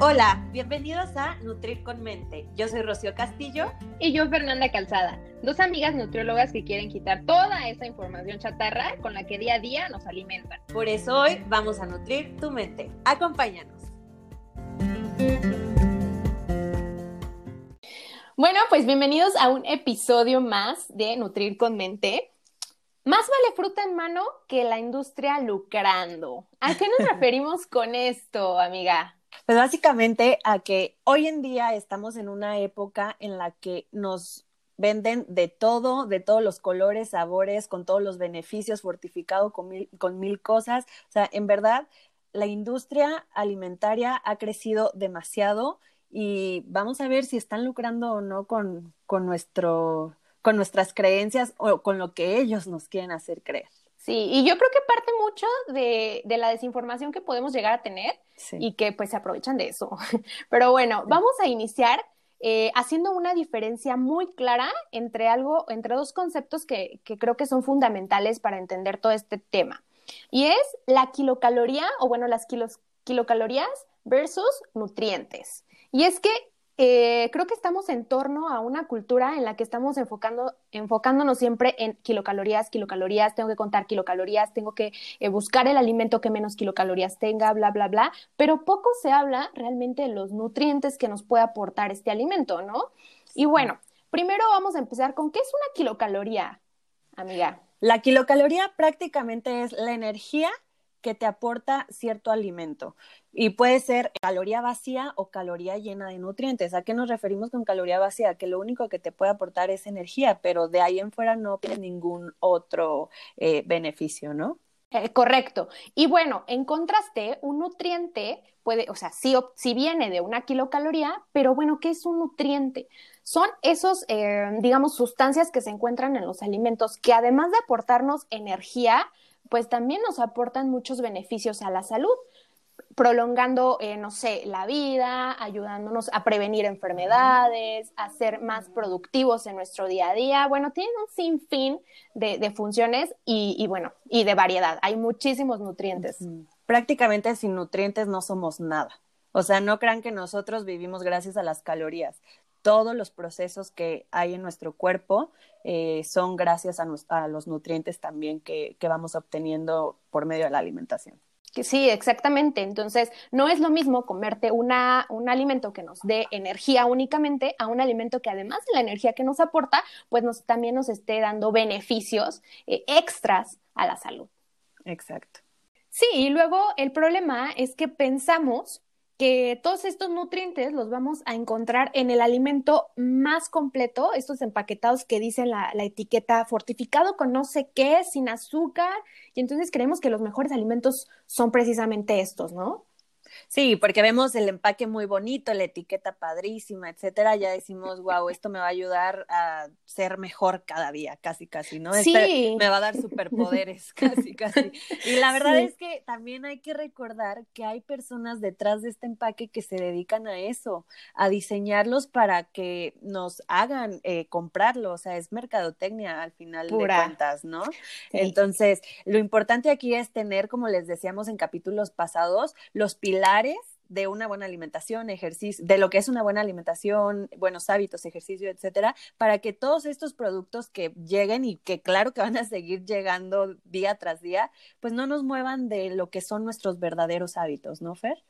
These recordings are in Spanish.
Hola, bienvenidos a Nutrir con Mente. Yo soy Rocío Castillo. Y yo Fernanda Calzada, dos amigas nutriólogas que quieren quitar toda esa información chatarra con la que día a día nos alimentan. Por eso hoy vamos a nutrir tu mente. Acompáñanos. Bueno, pues bienvenidos a un episodio más de Nutrir con Mente. Más vale fruta en mano que la industria lucrando. ¿A qué nos referimos con esto, amiga? Pues básicamente a que hoy en día estamos en una época en la que nos venden de todo, de todos los colores, sabores, con todos los beneficios, fortificado con mil, con mil cosas. O sea, en verdad, la industria alimentaria ha crecido demasiado y vamos a ver si están lucrando o no con, con, nuestro, con nuestras creencias o con lo que ellos nos quieren hacer creer. Sí, y yo creo que parte mucho de, de la desinformación que podemos llegar a tener y que pues se aprovechan de eso. Pero bueno, vamos a iniciar eh, haciendo una diferencia muy clara entre algo, entre dos conceptos que, que creo que son fundamentales para entender todo este tema. Y es la kilocaloría, o bueno, las kilos, kilocalorías versus nutrientes. Y es que eh, creo que estamos en torno a una cultura en la que estamos enfocando, enfocándonos siempre en kilocalorías, kilocalorías, tengo que contar kilocalorías, tengo que eh, buscar el alimento que menos kilocalorías tenga, bla, bla, bla, pero poco se habla realmente de los nutrientes que nos puede aportar este alimento, ¿no? Y bueno, primero vamos a empezar con qué es una kilocaloría, amiga. La kilocaloría prácticamente es la energía que te aporta cierto alimento. Y puede ser caloría vacía o caloría llena de nutrientes. ¿A qué nos referimos con caloría vacía? Que lo único que te puede aportar es energía, pero de ahí en fuera no tiene ningún otro eh, beneficio, ¿no? Eh, correcto. Y bueno, en contraste, un nutriente puede, o sea, sí, si viene de una kilocaloría, pero bueno, ¿qué es un nutriente? Son esos, eh, digamos, sustancias que se encuentran en los alimentos que además de aportarnos energía, pues también nos aportan muchos beneficios a la salud, prolongando, eh, no sé, la vida, ayudándonos a prevenir enfermedades, a ser más productivos en nuestro día a día. Bueno, tienen un sinfín de, de funciones y, y, bueno, y de variedad. Hay muchísimos nutrientes. Prácticamente sin nutrientes no somos nada. O sea, no crean que nosotros vivimos gracias a las calorías todos los procesos que hay en nuestro cuerpo eh, son gracias a, los nutrientes también que, vamos obteniendo por medio de la alimentación. Sí, exactamente. Entonces, no es lo mismo comerte una, un alimento que nos dé energía únicamente a un alimento que además de la energía que nos aporta, pues nos, también nos esté dando beneficios eh, extras a la salud. Exacto. Sí, y luego el problema es que pensamos que todos estos nutrientes los vamos a encontrar en el alimento más completo, estos empaquetados que dicen la, la, etiqueta fortificado con no sé qué, sin azúcar, y entonces creemos que los mejores alimentos son precisamente estos, ¿no? Sí, porque vemos el empaque muy bonito, la etiqueta padrísima, etcétera, ya decimos, wow, esto me va a ayudar a ser mejor cada día, casi, casi, ¿no? Sí. Este me va a dar superpoderes, casi, casi. Y la verdad es que también hay que recordar que hay personas detrás de este empaque que se dedican a eso, a diseñarlos para que nos hagan eh, comprarlo, o sea, es mercadotecnia al final de cuentas, ¿no? Entonces, lo importante aquí es tener, como les decíamos en capítulos pasados, los pilares de una buena alimentación, ejercicio, de lo que es una buena alimentación, buenos hábitos, ejercicio, etcétera, para que todos estos productos que lleguen y que claro que van a seguir llegando día tras día, pues no nos muevan de lo que son nuestros verdaderos hábitos, ¿no, Fer?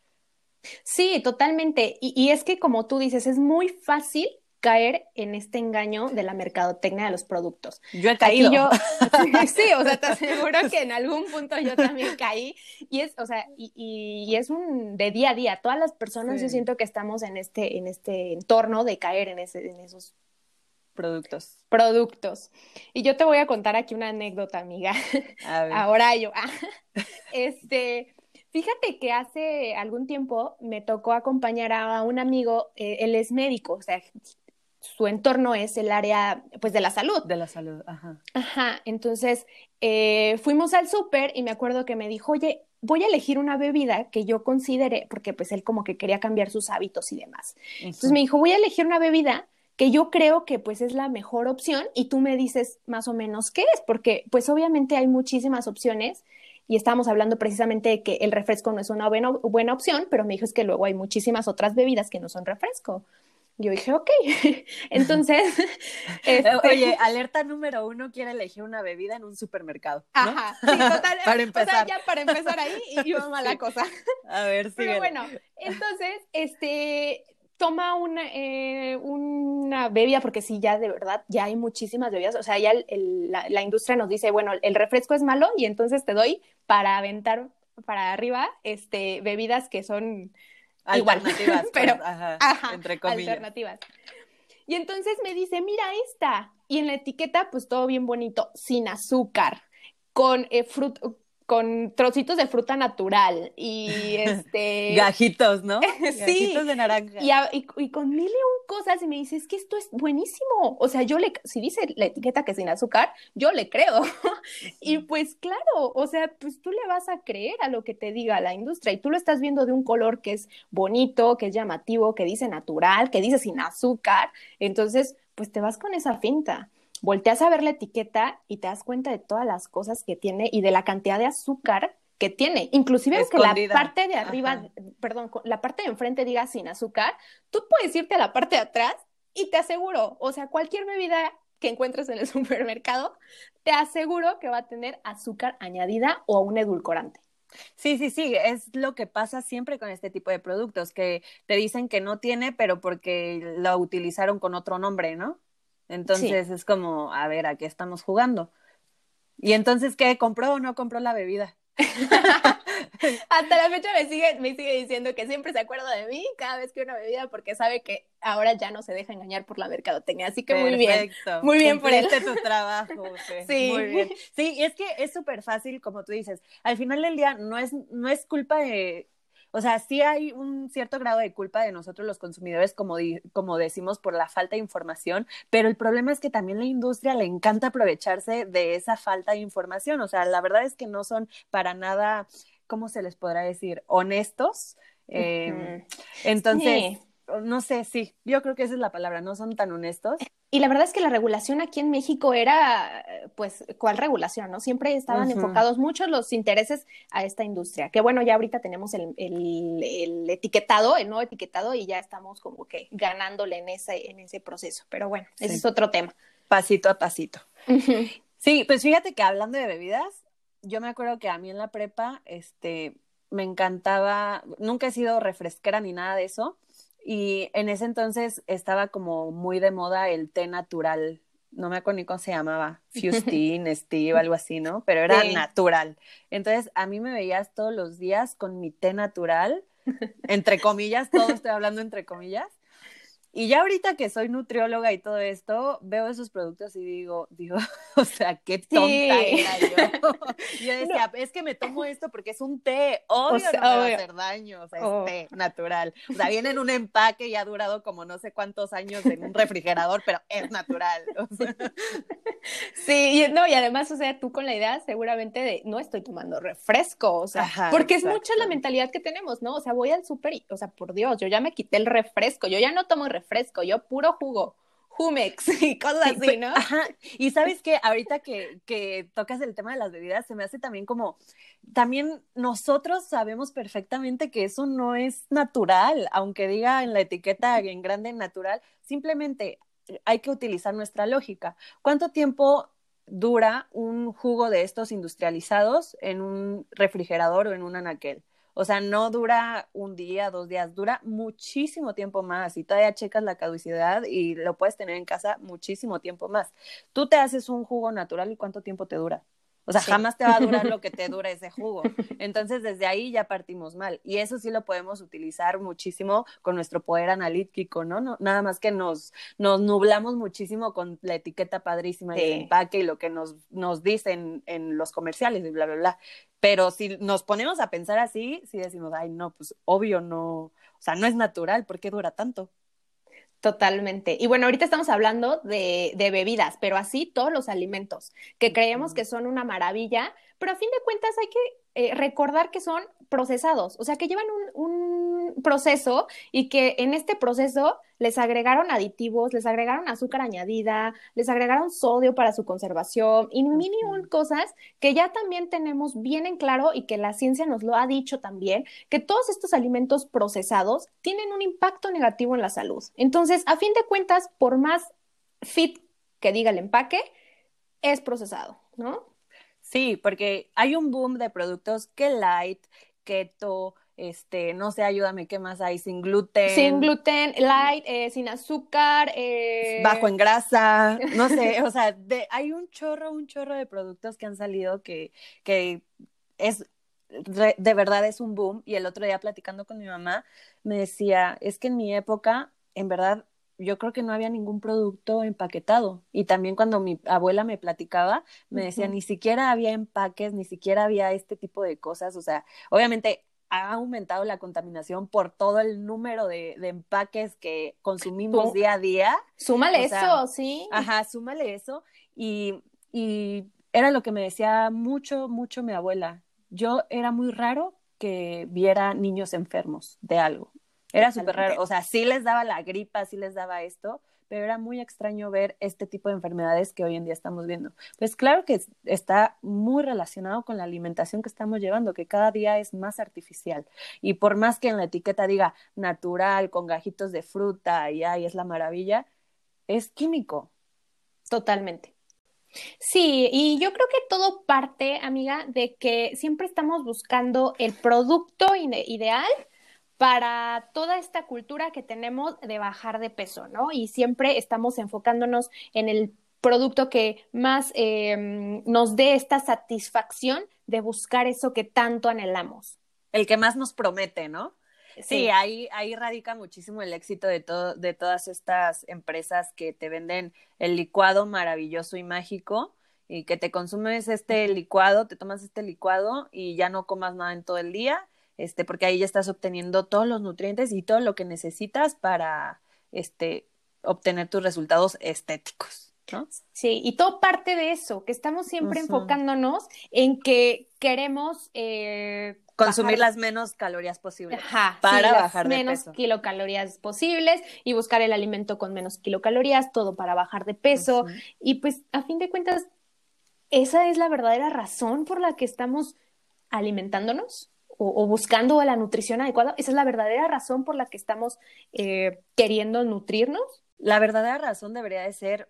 Sí, totalmente. Y, es que como tú dices, es muy fácil caer en este engaño de la mercadotecnia de los productos. Yo he caído. Yo, sí, o sea, te aseguro que en algún punto yo también caí. Y es, o sea, y, y es un de día a día. Todas las personas sí. yo siento que estamos en este, en este entorno de caer en, ese, en esos productos. Productos. Y yo te voy a contar aquí una anécdota, amiga. Ahora yo. este, Fíjate que hace algún tiempo me tocó acompañar a un amigo, eh, él es médico, o sea, su entorno es el área, pues, de la salud. De la salud, ajá. Ajá, entonces eh, fuimos al súper y me acuerdo que me dijo, oye, voy a elegir una bebida que yo considere, porque pues él como que quería cambiar sus hábitos y demás. Entonces me dijo, voy a elegir una bebida que yo creo que pues es la mejor opción y tú me dices más o menos qué es, porque pues obviamente hay muchísimas opciones y estábamos hablando precisamente de que el refresco no es una buena, buena opción, pero me dijo es que luego hay muchísimas otras bebidas que no son refresco. Yo dije, ok. Entonces. Este Oye, alerta número uno: quiere elegir una bebida en un supermercado. Ajá, sí, total. para empezar. O sea, ya para empezar ahí y iba mala cosa. A ver, sí. Pero bueno, entonces, este. Toma una, eh, una bebida, porque sí, ya de verdad, ya hay muchísimas bebidas. O sea, ya la, la industria nos dice, bueno, el refresco es malo y entonces te doy para aventar para arriba este, bebidas que son Alternativas, pues, pero ajá, entre comillas. Alternativas. Y entonces me dice, mira esta. Y en la etiqueta, pues todo bien bonito, sin azúcar, con eh, fruto, con trocitos de fruta natural y este gajitos, ¿no? sí. Gajitos de naranja. Y, y, con mil y un cosas y me dice, es que esto es buenísimo. O sea, yo le, si dice la etiqueta que sin azúcar, yo le creo. y pues claro, o sea, pues tú le vas a creer a lo que te diga la industria y tú lo estás viendo de un color que es bonito, que es llamativo, que dice natural, que dice sin azúcar. Entonces, pues te vas con esa finta volteas a ver la etiqueta y te das cuenta de todas las cosas que tiene y de la cantidad de azúcar que tiene. Inclusive aunque la parte de arriba, perdón, la parte de enfrente diga sin azúcar, tú puedes irte a la parte de atrás y te aseguro, o sea, cualquier bebida que encuentres en el supermercado, te aseguro que va a tener azúcar añadida o un edulcorante. Sí, sí, sí, es lo que pasa siempre con este tipo de productos, que te dicen que no tiene, pero porque lo utilizaron con otro nombre, ¿no? Entonces es como, a ver, ¿a qué estamos jugando? Y entonces, ¿qué? ¿Compró o no compró la bebida? Hasta la fecha me sigue, me sigue diciendo que siempre se acuerda de mí cada vez que una bebida porque sabe que ahora ya no se deja engañar por la mercadotecnia. Así que muy bien. Muy bien por él. tu trabajo. Sí. Muy bien. Sí, es que es súper fácil, como tú dices. Al final del día no es, no es culpa de o sea, sí hay un cierto grado de culpa de nosotros los consumidores, como, como decimos, por la falta de información, pero el problema es que también la industria le encanta aprovecharse de esa falta de información. O sea, la verdad es que no son para nada, ¿cómo se les podrá decir? Honestos. Em, entonces, no sé, sí, yo creo que esa es la palabra, no son tan honestos. Y la verdad es que la regulación aquí en México era, pues, ¿cuál regulación? ¿No? Siempre estaban enfocados muchos los intereses a esta industria. Que bueno, ya ahorita tenemos el, el, etiquetado, el nuevo etiquetado, y ya estamos como que ganándole en ese, en ese proceso. Pero bueno, ese es otro tema. Pasito a pasito. Sí, pues fíjate que hablando de bebidas, yo me acuerdo que a mí en la prepa, este, me encantaba, nunca he sido refresquera ni nada de eso, y en ese entonces estaba como muy de moda el té natural. No me acuerdo ni cómo se llamaba, Fustin, Steve, algo así, ¿no? Pero era natural. Entonces, a mí me veías todos los días con mi té natural, entre comillas, todo estoy hablando entre comillas, y ya ahorita que soy nutrióloga y todo esto, veo esos productos y digo, digo, o sea, qué tonta era yo. yo decía, es que me tomo esto porque es un té, obvio no me va a hacer daño, o sea, es oh. té natural. O sea, viene en un empaque y ha durado como no sé cuántos años en un refrigerador, pero es natural. Sí, y, no, y además, o sea, tú con la idea seguramente de, no estoy tomando refresco, o sea, porque es mucha la mentalidad que tenemos, ¿no? O sea, voy al súper y, o sea, por Dios, yo ya me quité el refresco, yo ya no tomo refresco fresco, yo puro jugo. Jumex y cosas así, ¿no? Ajá. Y sabes que ahorita que, que tocas el tema de las bebidas, se me hace también como, también nosotros sabemos perfectamente que eso no es natural, aunque diga en la etiqueta en grande natural, simplemente hay que utilizar nuestra lógica. ¿Cuánto tiempo dura un jugo de estos industrializados en un refrigerador o en un anaquel? O sea, no dura un día, dos días, dura muchísimo tiempo más y todavía checas la caducidad y lo puedes tener en casa muchísimo tiempo más. Tú te haces un jugo natural y cuánto tiempo te dura. O sea, jamás te va a durar lo que te dura ese jugo. Entonces, desde ahí ya partimos mal. Y eso sí lo podemos utilizar muchísimo con nuestro poder analítico, ¿no? no nada más que nos, nos nublamos muchísimo con la etiqueta padrísima del empaque y lo que nos, nos dicen en los comerciales y bla, bla, bla. Pero si nos ponemos a pensar así, sí decimos, ay, no, pues obvio no, o sea, no es natural, ¿por qué dura tanto? Totalmente. Y bueno, ahorita estamos hablando de, de, bebidas, pero así todos los alimentos, que creemos que son una maravilla, pero a fin de cuentas hay que eh, recordar que son procesados, o sea, que llevan un, un proceso y que en este proceso les agregaron aditivos, les agregaron azúcar añadida, les agregaron sodio para su conservación y mil cosas que ya también tenemos bien en claro y que la ciencia nos lo ha dicho también, que todos estos alimentos procesados tienen un impacto negativo en la salud. Entonces, a fin de cuentas, por más fit que diga el empaque, es procesado, ¿no? Sí, porque hay un boom de productos que light, keto, este, no sé, ayúdame, ¿qué más hay? Sin gluten. Sin gluten, light, eh, sin azúcar. Eh... Bajo en grasa, no sé, o sea, de, hay un chorro, un chorro de productos que han salido que, que es, de verdad es un boom. Y el otro día platicando con mi mamá, me decía, es que en mi época, en verdad, yo creo que no había ningún producto empaquetado. Y también cuando mi abuela me platicaba, me decía, ni siquiera había empaques, ni siquiera había este tipo de cosas. O sea, obviamente ha aumentado la contaminación por todo el número de, empaques que consumimos día a día. Súmale eso, sí. Ajá, súmale eso. Y, y era lo que me decía mucho, mucho mi abuela. Yo era muy raro que viera niños enfermos de algo. Era súper raro. O sea, sí les daba la gripa, sí les daba esto, pero era muy extraño ver este tipo de enfermedades que hoy en día estamos viendo. Pues claro que está muy relacionado con la alimentación que estamos llevando, que cada día es más artificial. Y por más que en la etiqueta diga natural, con gajitos de fruta y ay, es la maravilla, es químico. Totalmente. Sí, y yo creo que todo parte, amiga, de que siempre estamos buscando el producto ideal para toda esta cultura que tenemos de bajar de peso, ¿no? Y siempre estamos enfocándonos en el producto que más em, nos dé esta satisfacción de buscar eso que tanto anhelamos. El que más nos promete, ¿no? Sí, ahí, ahí radica muchísimo el éxito de, todo, de todas estas empresas que te venden el licuado maravilloso y mágico y que te consumes este licuado, te tomas este licuado y ya no comas nada en todo el día este, porque ahí ya estás obteniendo todos los nutrientes y todo lo que necesitas para este, obtener tus resultados estéticos. ¿no? Sí, y todo parte de eso, que estamos siempre enfocándonos en que queremos eh, consumir las menos calorías posibles para bajar de menos kilocalorías posibles y buscar el alimento con menos kilocalorías, todo para bajar de peso. Y pues a fin de cuentas, esa es la verdadera razón por la que estamos alimentándonos o, buscando la nutrición adecuada? ¿Esa es la verdadera razón por la que estamos eh, queriendo nutrirnos? La verdadera razón debería de ser,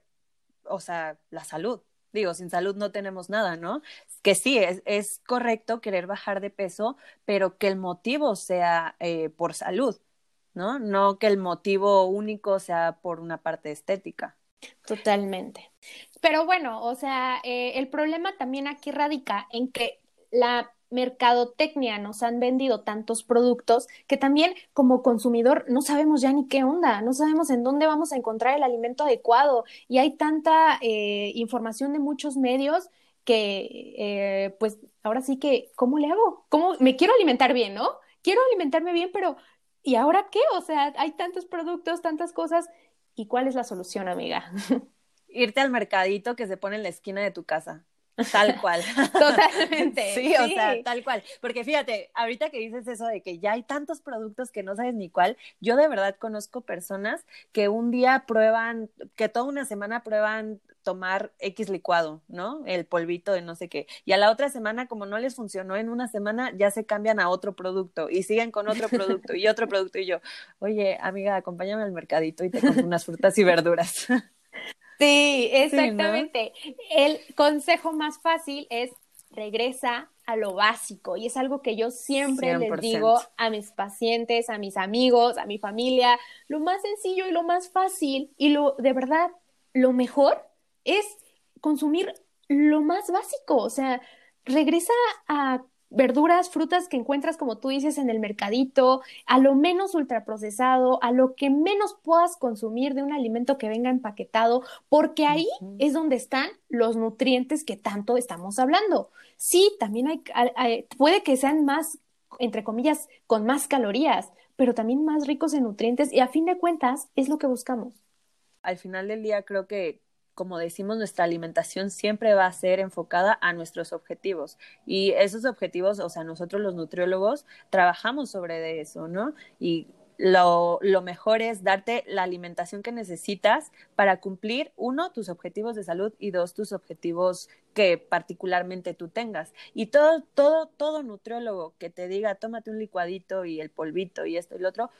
o sea, la salud. Digo, sin salud no tenemos nada, ¿no? Que sí, es, es correcto querer bajar de peso, pero que el motivo sea eh, por salud, ¿no? No que el motivo único sea por una parte estética. Totalmente. Pero bueno, o sea, eh, el problema también aquí radica en que la mercadotecnia nos han vendido tantos productos que también como consumidor no sabemos ya ni qué onda, no sabemos en dónde vamos a encontrar el alimento adecuado y hay tanta eh, información de muchos medios que eh, pues ahora sí que, ¿cómo le hago? ¿Cómo me quiero alimentar bien, no? Quiero alimentarme bien, pero ¿y ahora qué? O sea, hay tantos productos, tantas cosas. ¿Y cuál es la solución, amiga? Irte al mercadito que se pone en la esquina de tu casa. Tal cual. Totalmente. sí, o sea, tal cual. Porque fíjate, ahorita que dices eso de que ya hay tantos productos que no sabes ni cuál, yo de verdad conozco personas que un día prueban, que toda una semana prueban tomar X licuado, ¿no? El polvito de no sé qué. Y a la otra semana, como no les funcionó en una semana, ya se cambian a otro producto y siguen con otro producto y otro producto. Y yo, oye, amiga, acompáñame al mercadito y te compro unas frutas y verduras. Sí, exactamente. El consejo más fácil es regresa a lo básico y es algo que yo siempre les digo a mis pacientes, a mis amigos, a mi familia, lo más sencillo y lo más fácil y lo de verdad lo mejor es consumir lo más básico, o sea, regresa a verduras, frutas que encuentras, como tú dices, en el mercadito, a lo menos ultraprocesado, a lo que menos puedas consumir de un alimento que venga empaquetado, porque ahí es donde están los nutrientes que tanto estamos hablando. Sí, también hay, puede que sean más, entre comillas, con más calorías, pero también más ricos en nutrientes y a fin de cuentas es lo que buscamos. Al final del día creo que como decimos, nuestra alimentación siempre va a ser enfocada a nuestros objetivos. Y esos objetivos, o sea, nosotros los nutriólogos trabajamos sobre eso, ¿no? Y lo, lo, mejor es darte la alimentación que necesitas para cumplir, uno, tus objetivos de salud y dos, tus objetivos que particularmente tú tengas. Y todo, todo, todo nutriólogo que te diga, tómate un licuadito y el polvito y esto y lo otro,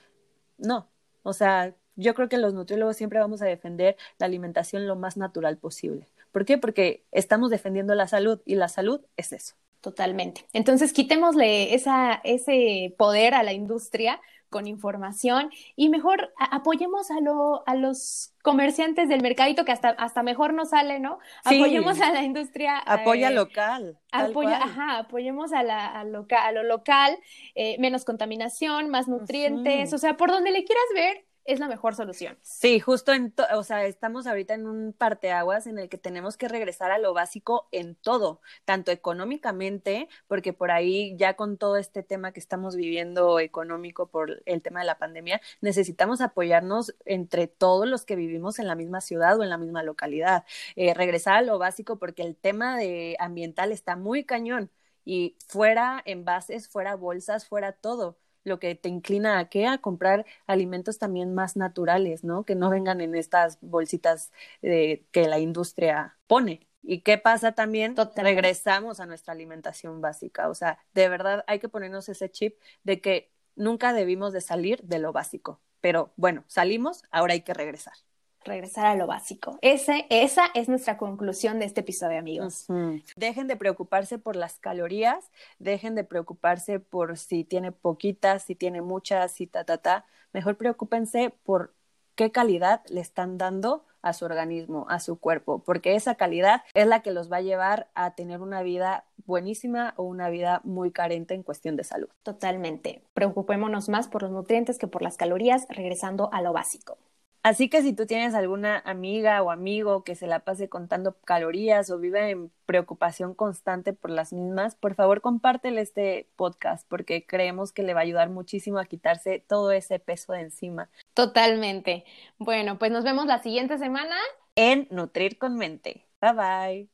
no. O sea, yo creo que los nutriólogos siempre vamos a defender la alimentación lo más natural posible. ¿Por qué? Porque estamos defendiendo la salud y la salud es eso. Totalmente. Entonces, quitémosle esa, ese poder a la industria con información y mejor apoyemos a, lo, a los comerciantes del mercadito que hasta, hasta mejor nos sale, ¿no? Apoyemos a la industria. Apoya eh, local. Apoya, ajá, apoyemos a, la, a, a lo local, eh, menos contaminación, más nutrientes, o sea, por donde le quieras ver, es la mejor solución. Sí, justo en, o sea, estamos ahorita en un parteaguas en el que tenemos que regresar a lo básico en todo, tanto económicamente, porque por ahí ya con todo este tema que estamos viviendo económico por el tema de la pandemia, necesitamos apoyarnos entre todos los que vivimos en la misma ciudad o en la misma localidad. Eh, regresar a lo básico porque el tema de ambiental está muy cañón y fuera envases, fuera bolsas, fuera todo lo que te inclina a qué? A comprar alimentos también más naturales, ¿no? Que no vengan en estas bolsitas eh, que la industria pone. ¿Y qué pasa también? Regresamos a nuestra alimentación básica. O sea, de verdad hay que ponernos ese chip de que nunca debimos de salir de lo básico. Pero bueno, salimos, ahora hay que regresar regresar a lo básico. Ese, esa es nuestra conclusión de este episodio, amigos. Dejen de preocuparse por las calorías, dejen de preocuparse por si tiene poquitas, si tiene muchas, si ta, ta, ta. Mejor preocúpense por qué calidad le están dando a su organismo, a su cuerpo, porque esa calidad es la que los va a llevar a tener una vida buenísima o una vida muy carente en cuestión de salud. Totalmente. Preocupémonos más por los nutrientes que por las calorías, regresando a lo básico. Así que si tú tienes alguna amiga o amigo que se la pase contando calorías o vive en preocupación constante por las mismas, por favor compártele este podcast porque creemos que le va a ayudar muchísimo a quitarse todo ese peso de encima. Totalmente. Bueno, pues nos vemos la siguiente semana en Nutrir con Mente. Bye bye.